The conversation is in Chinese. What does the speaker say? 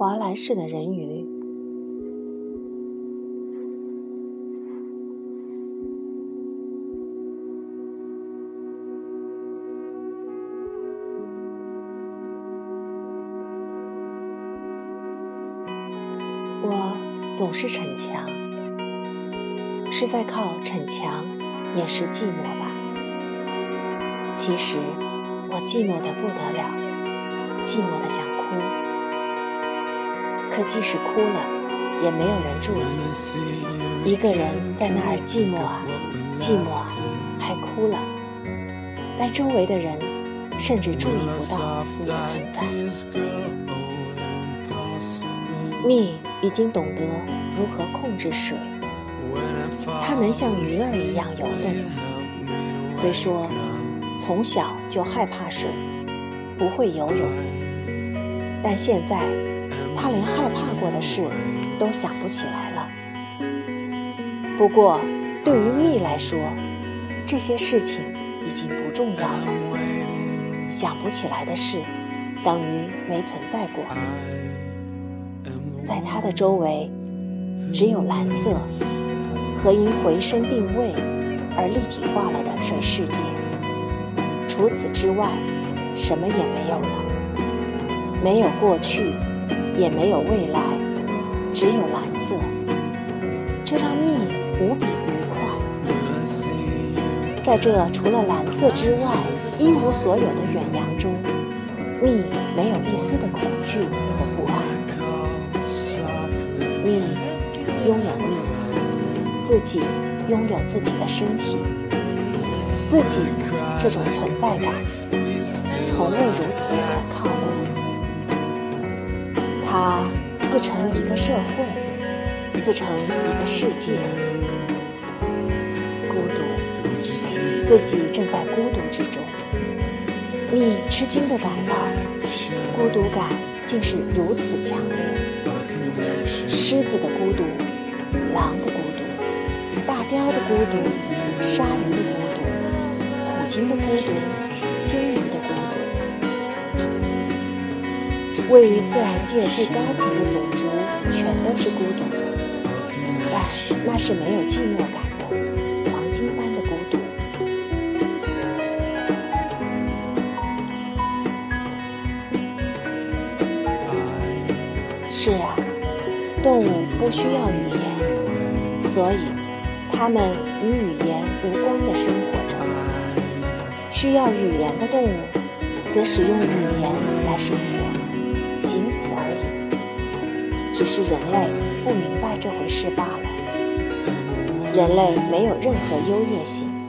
华莱士的人鱼。我总是逞强，是在靠逞强掩饰寂寞吧？其实我寂寞的不得了，寂寞的想哭。可即使哭了，也没有人注意。一个人在那儿寂寞啊，寂寞啊，还哭了，但周围的人甚至注意不到你的存在。蜜已经懂得如何控制水，它能像鱼儿一样游动。虽说从小就害怕水，不会游泳，但现在它连害怕过的事都想不起来了。不过对于蜜来说，这些事情已经不重要了。想不起来的事，等于没存在过。在他的周围，只有蓝色和因回声定位而立体化了的水世界。除此之外，什么也没有了。没有过去，也没有未来，只有蓝色。这让蜜无比愉快。在这除了蓝色之外一无所有的远洋中，蜜没有一丝的恐惧和不安。蜜拥有蜜，自己拥有自己的身体，自己这种存在感，从未如此可靠过。它自成一个社会，自成一个世界。孤独，自己正在孤独之中。蜜吃惊地感到，孤独感竟是如此强烈。狮子的孤独，狼的孤独，大雕的孤独，鲨鱼的孤独，虎鲸的孤独，位于自然界最高层的种族，全都是孤独的，但那是没有寂寞感的，黄金般的孤独。是啊。动物不需要语言，所以它们与语言无关的生活着。需要语言的动物，则使用语言来生活，仅此而已。只是人类不明白这回事罢了。人类没有任何优越性。